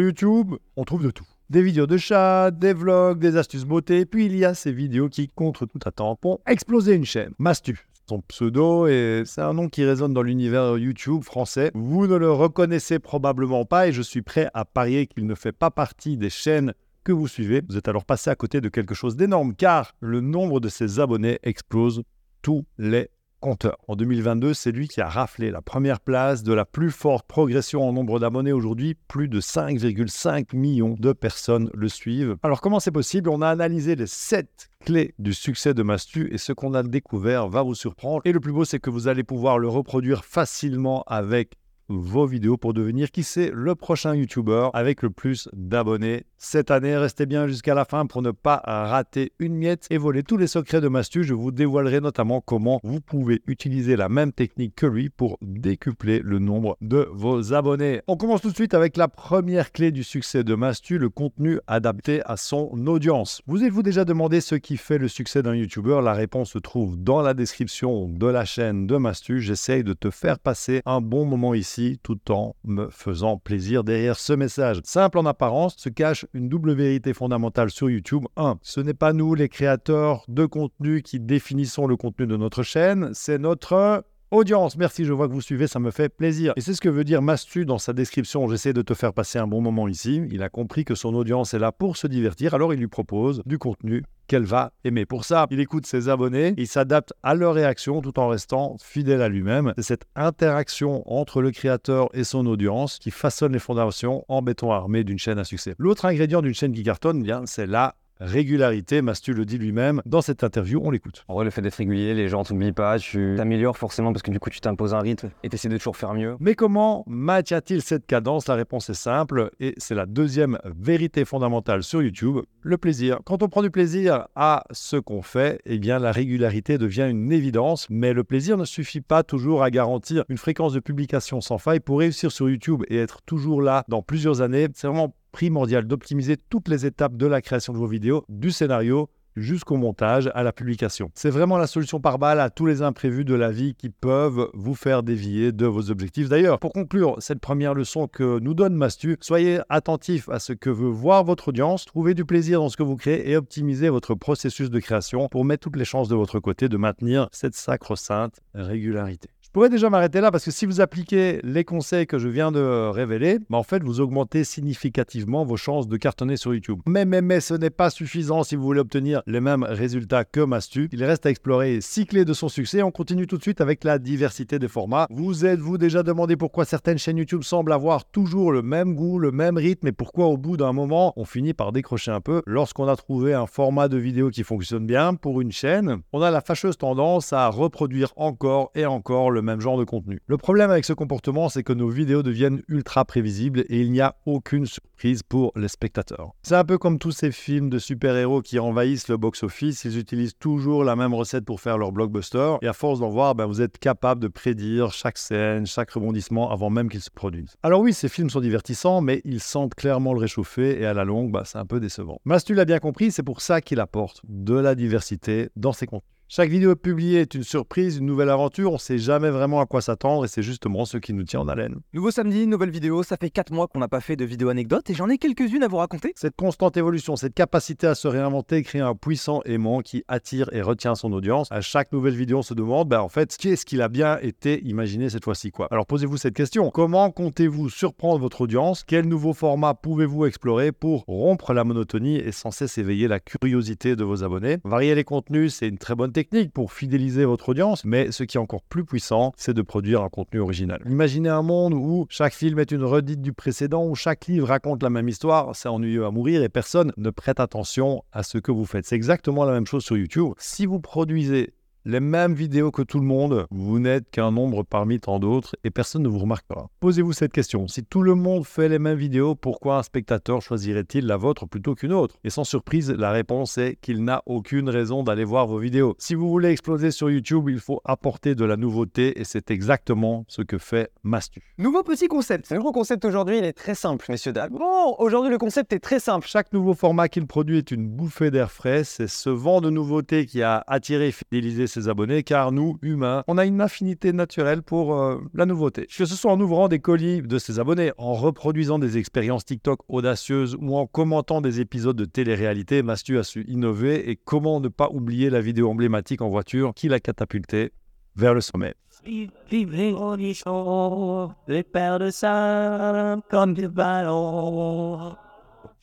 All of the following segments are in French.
YouTube, on trouve de tout. Des vidéos de chat, des vlogs, des astuces beauté, puis il y a ces vidéos qui, contre tout attente, ont explosé une chaîne. Mastu, son pseudo et c'est un nom qui résonne dans l'univers YouTube français. Vous ne le reconnaissez probablement pas et je suis prêt à parier qu'il ne fait pas partie des chaînes que vous suivez. Vous êtes alors passé à côté de quelque chose d'énorme car le nombre de ses abonnés explose tous les compteur. En 2022, c'est lui qui a raflé la première place de la plus forte progression en nombre d'abonnés. Aujourd'hui, plus de 5,5 millions de personnes le suivent. Alors comment c'est possible? On a analysé les 7 clés du succès de Mastu et ce qu'on a découvert va vous surprendre. Et le plus beau, c'est que vous allez pouvoir le reproduire facilement avec vos vidéos pour devenir, qui sait, le prochain YouTuber avec le plus d'abonnés cette année. Restez bien jusqu'à la fin pour ne pas rater une miette et voler tous les secrets de Mastu. Je vous dévoilerai notamment comment vous pouvez utiliser la même technique que lui pour décupler le nombre de vos abonnés. On commence tout de suite avec la première clé du succès de Mastu, le contenu adapté à son audience. Vous êtes-vous déjà demandé ce qui fait le succès d'un YouTuber? La réponse se trouve dans la description de la chaîne de Mastu. J'essaye de te faire passer un bon moment ici tout en me faisant plaisir derrière ce message. Simple en apparence, se cache une double vérité fondamentale sur YouTube. 1. Ce n'est pas nous, les créateurs de contenu, qui définissons le contenu de notre chaîne, c'est notre Audience, merci, je vois que vous suivez, ça me fait plaisir. Et c'est ce que veut dire Mastu dans sa description. J'essaie de te faire passer un bon moment ici. Il a compris que son audience est là pour se divertir, alors il lui propose du contenu qu'elle va aimer. Pour ça, il écoute ses abonnés, il s'adapte à leurs réactions tout en restant fidèle à lui-même. C'est cette interaction entre le créateur et son audience qui façonne les fondations en béton armé d'une chaîne à succès. L'autre ingrédient d'une chaîne qui cartonne, bien, c'est la régularité. Mastu le dit lui-même dans cette interview, on l'écoute. En vrai, le fait d'être régulier, les gens t'oublient pas, tu t'améliores forcément parce que du coup, tu t'imposes un rythme et tu essaies de toujours faire mieux. Mais comment maintient-il cette cadence? La réponse est simple et c'est la deuxième vérité fondamentale sur YouTube, le plaisir. Quand on prend du plaisir à ce qu'on fait, eh bien la régularité devient une évidence, mais le plaisir ne suffit pas toujours à garantir une fréquence de publication sans faille pour réussir sur YouTube et être toujours là dans plusieurs années. C'est vraiment primordial d'optimiser toutes les étapes de la création de vos vidéos, du scénario jusqu'au montage, à la publication. C'est vraiment la solution par balle à tous les imprévus de la vie qui peuvent vous faire dévier de vos objectifs. D'ailleurs, pour conclure cette première leçon que nous donne Mastu, soyez attentif à ce que veut voir votre audience, trouvez du plaisir dans ce que vous créez et optimisez votre processus de création pour mettre toutes les chances de votre côté de maintenir cette sacro-sainte régularité pourrais déjà m'arrêter là parce que si vous appliquez les conseils que je viens de révéler, bah en fait, vous augmentez significativement vos chances de cartonner sur YouTube. Mais, ce n'est pas suffisant si vous voulez obtenir les mêmes résultats que Mastu. Il reste à explorer six clés de son succès. On continue tout de suite avec la diversité des formats. Vous êtes-vous déjà demandé pourquoi certaines chaînes YouTube semblent avoir toujours le même goût, le même rythme et pourquoi au bout d'un moment, on finit par décrocher un peu lorsqu'on a trouvé un format de vidéo qui fonctionne bien pour une chaîne? On a la fâcheuse tendance à reproduire encore et encore le genre de contenu. Le problème avec ce comportement, c'est que nos vidéos deviennent ultra prévisibles et il n'y a aucune surprise pour les spectateurs. C'est un peu comme tous ces films de super-héros qui envahissent le box-office, ils utilisent toujours la même recette pour faire leur blockbuster et à force d'en voir, ben, vous êtes capable de prédire chaque scène, chaque rebondissement avant même qu'ils se produisent. Alors oui, ces films sont divertissants, mais ils sentent clairement le réchauffer et à la longue, ben, c'est un peu décevant. Mastu l'a bien compris, c'est pour ça qu'il apporte de la diversité dans ses contenus. Chaque vidéo publiée est une surprise, une nouvelle aventure, on ne sait jamais vraiment à quoi s'attendre et c'est justement ce qui nous tient en haleine. Nouveau samedi, nouvelle vidéo, ça fait 4 mois qu'on n'a pas fait de vidéo anecdote et j'en ai quelques-unes à vous raconter. Cette constante évolution, cette capacité à se réinventer crée un puissant aimant qui attire et retient son audience. À chaque nouvelle vidéo, on se demande, ben en fait, qu'est-ce qu'il a bien été imaginé cette fois-ci quoi? Alors posez-vous cette question, comment comptez-vous surprendre votre audience? Quel nouveau format pouvez-vous explorer pour rompre la monotonie et sans cesse éveiller la curiosité de vos abonnés? Varier les contenus, c'est une très bonne technique pour fidéliser votre audience, mais ce qui est encore plus puissant, c'est de produire un contenu original. Imaginez un monde où chaque film est une redite du précédent, où chaque livre raconte la même histoire, c'est ennuyeux à mourir et personne ne prête attention à ce que vous faites. C'est exactement la même chose sur YouTube. Si vous produisez les mêmes vidéos que tout le monde, vous n'êtes qu'un nombre parmi tant d'autres et personne ne vous remarquera. Posez-vous cette question. Si tout le monde fait les mêmes vidéos, pourquoi un spectateur choisirait-il la vôtre plutôt qu'une autre? Et sans surprise, la réponse est qu'il n'a aucune raison d'aller voir vos vidéos. Si vous voulez exploser sur YouTube, il faut apporter de la nouveauté et c'est exactement ce que fait Mastu. Nouveau petit concept. Le nouveau concept aujourd'hui, il est très simple, messieurs dames. Bon, aujourd'hui le concept est très simple. Chaque nouveau format qu'il produit est une bouffée d'air frais. C'est ce vent de nouveauté qui a attiré et fidélisé abonnés, car nous, humains, on a une affinité naturelle pour euh, la nouveauté. Que ce soit en ouvrant des colis de ses abonnés, en reproduisant des expériences TikTok audacieuses ou en commentant des épisodes de télé-réalité, Mastu a su innover et comment ne pas oublier la vidéo emblématique en voiture qui l'a catapulté vers le sommet.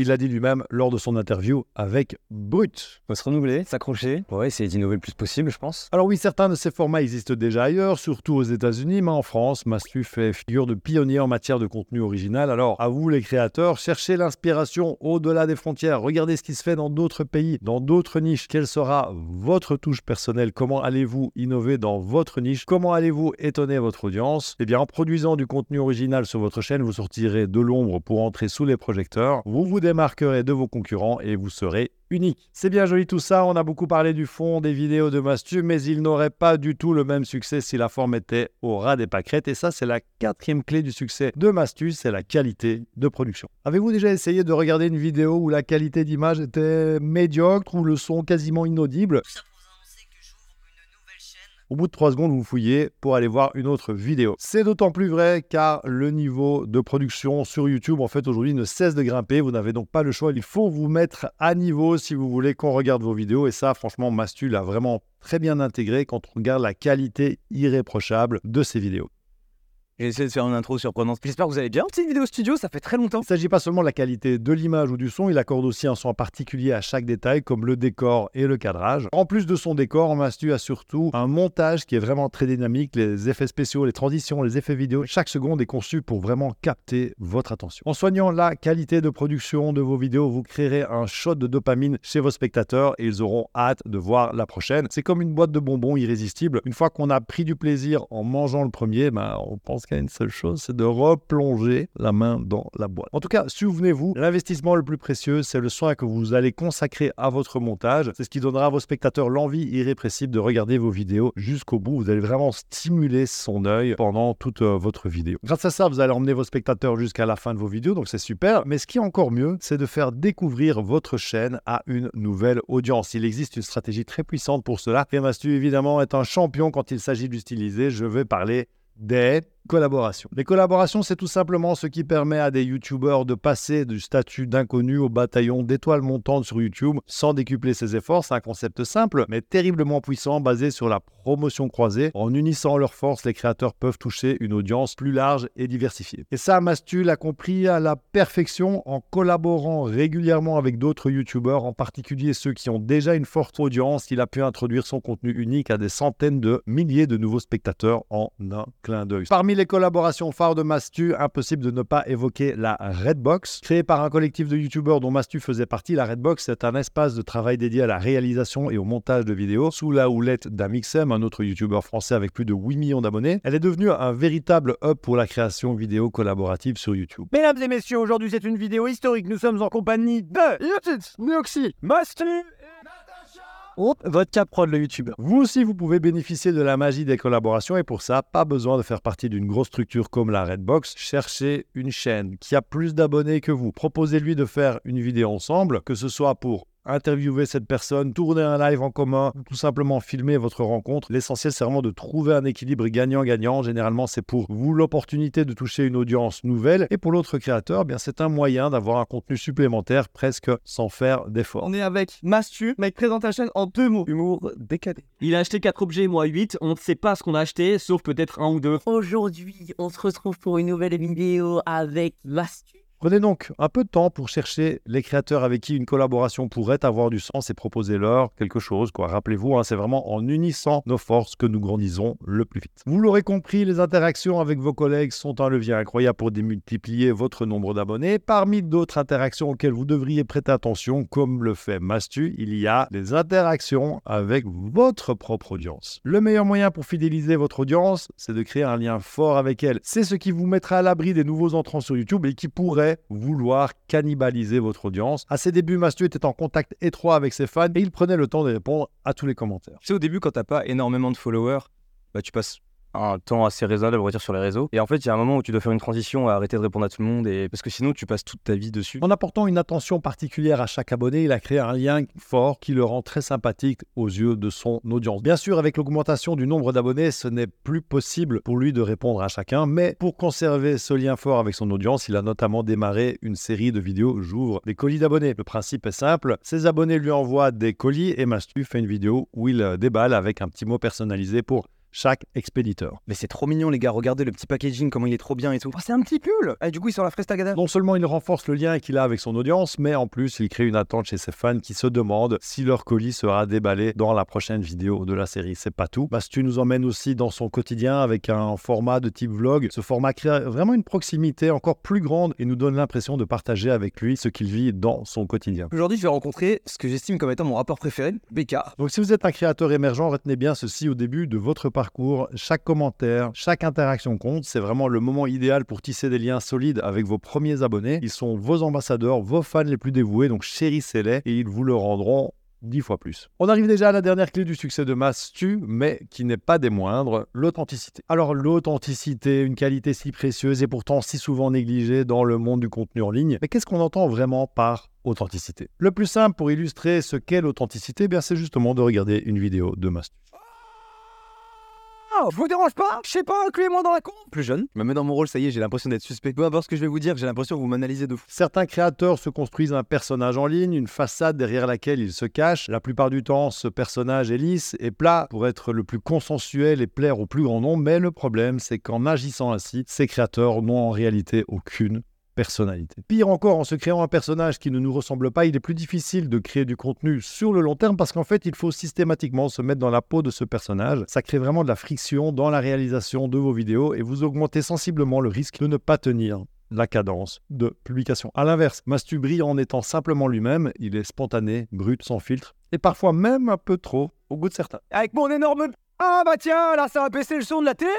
Il l'a dit lui-même lors de son interview avec Brut. Faut se renouveler, s'accrocher. Ouais, essayer d'innover le plus possible, je pense. Alors oui, certains de ces formats existent déjà ailleurs, surtout aux États-Unis, mais en France, Mastu fait figure de pionnier en matière de contenu original. Alors à vous les créateurs, cherchez l'inspiration au-delà des frontières. Regardez ce qui se fait dans d'autres pays, dans d'autres niches. Quelle sera votre touche personnelle? Comment allez-vous innover dans votre niche? Comment allez-vous étonner votre audience? Eh bien, en produisant du contenu original sur votre chaîne, vous sortirez de l'ombre pour entrer sous les projecteurs. Vous vous démarquerez de vos concurrents et vous serez unique. C'est bien joli tout ça, on a beaucoup parlé du fond des vidéos de Mastu, mais il n'aurait pas du tout le même succès si la forme était au ras des pâquerettes. Et ça, c'est la quatrième clé du succès de Mastu, c'est la qualité de production. Avez-vous déjà essayé de regarder une vidéo où la qualité d'image était médiocre ou le son quasiment inaudible? Au bout de 3 secondes, vous fouillez pour aller voir une autre vidéo. C'est d'autant plus vrai car le niveau de production sur YouTube, en fait, aujourd'hui ne cesse de grimper. Vous n'avez donc pas le choix. Il faut vous mettre à niveau si vous voulez qu'on regarde vos vidéos. Et ça, franchement, Mastu l'a vraiment très bien intégré quand on regarde la qualité irréprochable de ces vidéos. J'ai essayé de faire une intro surprenante. J'espère que vous allez bien. Petite vidéo studio, ça fait très longtemps. Il ne s'agit pas seulement de la qualité de l'image ou du son, il accorde aussi un son particulier à chaque détail, comme le décor et le cadrage. En plus de son décor, Mastu a surtout un montage qui est vraiment très dynamique, les effets spéciaux, les transitions, les effets vidéo. Chaque seconde est conçue pour vraiment capter votre attention. En soignant la qualité de production de vos vidéos, vous créerez un shot de dopamine chez vos spectateurs et ils auront hâte de voir la prochaine. C'est comme une boîte de bonbons irrésistible. Une fois qu'on a pris du plaisir en mangeant le premier, ben, on pense une seule chose, c'est de replonger la main dans la boîte. En tout cas, souvenez-vous, l'investissement le plus précieux, c'est le soin que vous allez consacrer à votre montage. C'est ce qui donnera à vos spectateurs l'envie irrépressible de regarder vos vidéos jusqu'au bout. Vous allez vraiment stimuler son œil pendant toute euh, votre vidéo. Grâce à ça, vous allez emmener vos spectateurs jusqu'à la fin de vos vidéos, donc c'est super. Mais ce qui est encore mieux, c'est de faire découvrir votre chaîne à une nouvelle audience. Il existe une stratégie très puissante pour cela. Mastu, évidemment, est un champion quand il s'agit d'utiliser. Je vais parler des collaborations. Les collaborations, c'est tout simplement ce qui permet à des youtubeurs de passer du statut d'inconnu au bataillon d'étoiles montantes sur YouTube sans décupler ses efforts. C'est un concept simple, mais terriblement puissant, basé sur la promotion croisée. En unissant leurs forces, les créateurs peuvent toucher une audience plus large et diversifiée. Et ça, Mastu l'a compris à la perfection en collaborant régulièrement avec d'autres youtubeurs, en particulier ceux qui ont déjà une forte audience. Il a pu introduire son contenu unique à des centaines de milliers de nouveaux spectateurs en un clin d'œil. Parmi les collaborations phares de Mastu, impossible de ne pas évoquer la Redbox. Créée par un collectif de youtubeurs dont Mastu faisait partie, la Redbox est un espace de travail dédié à la réalisation et au montage de vidéos sous la houlette d'Amixem, un autre youtubeur français avec plus de 8 millions d'abonnés. Elle est devenue un véritable hub pour la création vidéo collaborative sur YouTube. Mesdames et messieurs, aujourd'hui c'est une vidéo historique. Nous sommes en compagnie de Youtube, Neoxy, Mastu votre cap prod le youtubeur. Vous aussi, vous pouvez bénéficier de la magie des collaborations et pour ça, pas besoin de faire partie d'une grosse structure comme la Redbox. Cherchez une chaîne qui a plus d'abonnés que vous. Proposez-lui de faire une vidéo ensemble, que ce soit pour interviewer cette personne, tourner un live en commun, tout simplement filmer votre rencontre. L'essentiel, c'est vraiment de trouver un équilibre gagnant-gagnant. Généralement, c'est pour vous l'opportunité de toucher une audience nouvelle et pour l'autre créateur, eh bien c'est un moyen d'avoir un contenu supplémentaire presque sans faire d'effort. On est avec Mastu, mec, présente ta chaîne en deux mots. Humour décadé. Il a acheté 4 objets, moi 8. On ne sait pas ce qu'on a acheté, sauf peut-être un ou deux. Aujourd'hui, on se retrouve pour une nouvelle vidéo avec Mastu. Prenez donc un peu de temps pour chercher les créateurs avec qui une collaboration pourrait avoir du sens et proposer-leur quelque chose. Quoi. Rappelez-vous, hein, c'est vraiment en unissant nos forces que nous grandissons le plus vite. Vous l'aurez compris, les interactions avec vos collègues sont un levier incroyable pour démultiplier votre nombre d'abonnés. Parmi d'autres interactions auxquelles vous devriez prêter attention, comme le fait Mastu, il y a des interactions avec votre propre audience. Le meilleur moyen pour fidéliser votre audience, c'est de créer un lien fort avec elle. C'est ce qui vous mettra à l'abri des nouveaux entrants sur YouTube et qui pourrait vouloir cannibaliser votre audience. À ses débuts, Mastu était en contact étroit avec ses fans et il prenait le temps de répondre à tous les commentaires. Tu sais, au début, quand t'as pas énormément de followers, bah, tu passes un temps assez raisonnable, on va sur les réseaux. Et en fait, il y a un moment où tu dois faire une transition à arrêter de répondre à tout le monde, et parce que sinon, tu passes toute ta vie dessus. En apportant une attention particulière à chaque abonné, il a créé un lien fort qui le rend très sympathique aux yeux de son audience. Bien sûr, avec l'augmentation du nombre d'abonnés, ce n'est plus possible pour lui de répondre à chacun, mais pour conserver ce lien fort avec son audience, il a notamment démarré une série de vidéos J'ouvre des colis d'abonnés. Le principe est simple, ses abonnés lui envoient des colis et Mastu fait une vidéo où il déballe avec un petit mot personnalisé pour chaque expéditeur. Mais c'est trop mignon, les gars. Regardez le petit packaging, comment il est trop bien et tout. Oh, c'est un petit pull Et du coup, il sort la fraise tagada. Non seulement il renforce le lien qu'il a avec son audience, mais en plus il crée une attente chez ses fans qui se demandent si leur colis sera déballé dans la prochaine vidéo de la série. C'est pas tout. Bastu nous emmène aussi dans son quotidien avec un format de type vlog. Ce format crée vraiment une proximité encore plus grande et nous donne l'impression de partager avec lui ce qu'il vit dans son quotidien. Aujourd'hui, je vais rencontrer ce que j'estime comme étant mon rapport préféré, BK. Donc si vous êtes un créateur émergent, retenez bien ceci au début de votre parcours. Chaque commentaire, chaque interaction compte. C'est vraiment le moment idéal pour tisser des liens solides avec vos premiers abonnés. Ils sont vos ambassadeurs, vos fans les plus dévoués, donc chérissez-les et ils vous le rendront dix fois plus. On arrive déjà à la dernière clé du succès de Mastu, mais qui n'est pas des moindres, l'authenticité. Alors l'authenticité, une qualité si précieuse et pourtant si souvent négligée dans le monde du contenu en ligne. Mais qu'est-ce qu'on entend vraiment par authenticité? Le plus simple pour illustrer ce qu'est l'authenticité, eh c'est justement de regarder une vidéo de Mastu. Oh, je vous dérange pas? Je sais pas, incluez-moi dans la con Plus jeune, je me mets dans mon rôle, ça y est, j'ai l'impression d'être suspect. Peu importe ce que je vais vous dire, j'ai l'impression que vous m'analysez de fou. Certains créateurs se construisent un personnage en ligne, une façade derrière laquelle ils se cachent. La plupart du temps, ce personnage est lisse et plat pour être le plus consensuel et plaire au plus grand nombre. Mais le problème, c'est qu'en agissant ainsi, ces créateurs n'ont en réalité aucune personnalité. Pire encore, en se créant un personnage qui ne nous ressemble pas, il est plus difficile de créer du contenu sur le long terme parce qu'en fait, il faut systématiquement se mettre dans la peau de ce personnage. Ça crée vraiment de la friction dans la réalisation de vos vidéos et vous augmentez sensiblement le risque de ne pas tenir la cadence de publication. A l'inverse, Mastu brille en étant simplement lui-même, il est spontané, brut, sans filtre, et parfois même un peu trop au goût de certains. Avec mon énorme... Ah bah tiens, là ça va baisser le son de la télé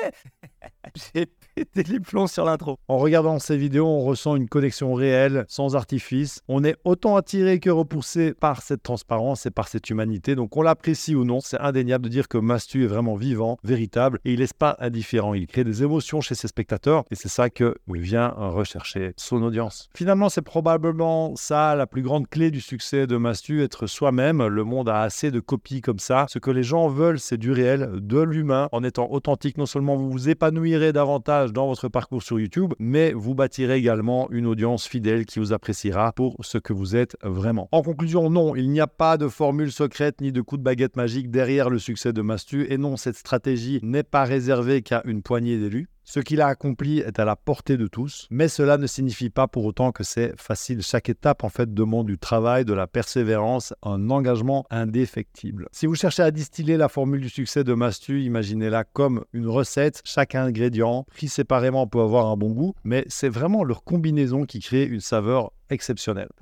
J'ai pété les plombs sur l'intro. En regardant ces vidéos, on ressent une connexion réelle, sans artifice. On est autant attiré que repoussé par cette transparence et par cette humanité. Donc on l'apprécie ou non, c'est indéniable de dire que Mastu est vraiment vivant, véritable, et il laisse pas indifférent. Il crée des émotions chez ses spectateurs, et c'est ça que il vient rechercher son audience. Finalement, c'est probablement ça la plus grande clé du succès de Mastu, être soi-même. Le monde a assez de copies comme ça. Ce que les gens veulent, c'est du réel, de l'humain. En étant authentique, non seulement vous vous épanouirez davantage dans votre parcours sur YouTube, mais vous bâtirez également une audience fidèle qui vous appréciera pour ce que vous êtes vraiment. En conclusion, non, il n'y a pas de formule secrète ni de coup de baguette magique derrière le succès de Mastu, et non, cette stratégie n'est pas réservée qu'à une poignée d'élus. Ce qu'il a accompli est à la portée de tous, mais cela ne signifie pas pour autant que c'est facile. Chaque étape en fait demande du travail, de la persévérance, un engagement indéfectible. Si vous cherchez à distiller la formule du succès de Mastu, imaginez-la comme une recette. Chaque ingrédient pris séparément peut avoir un bon goût, mais c'est vraiment leur combinaison qui crée une saveur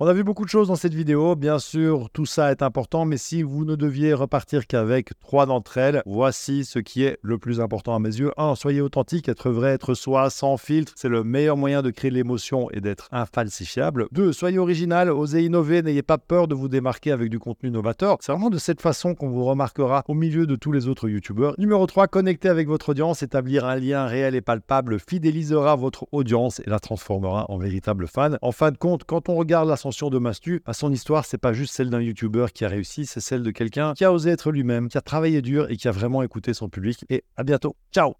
On a vu beaucoup de choses dans cette vidéo, bien sûr, tout ça est important, mais si vous ne deviez repartir qu'avec trois d'entre elles, voici ce qui est le plus important à mes yeux. 1. Soyez authentique, être vrai, être soi, sans filtre, c'est le meilleur moyen de créer l'émotion et d'être infalsifiable. 2. Soyez original, osez innover, n'ayez pas peur de vous démarquer avec du contenu novateur. C'est vraiment de cette façon qu'on vous remarquera au milieu de tous les autres youtubeurs. Numéro 3. Connecter avec votre audience, établir un lien réel et palpable fidélisera votre audience et la transformera en véritable fan. En fin de compte, quand on regarde l'ascension de Mastu, à son histoire, c'est pas juste celle d'un YouTuber qui a réussi, c'est celle de quelqu'un qui a osé être lui-même, qui a travaillé dur et qui a vraiment écouté son public. Et à bientôt. Ciao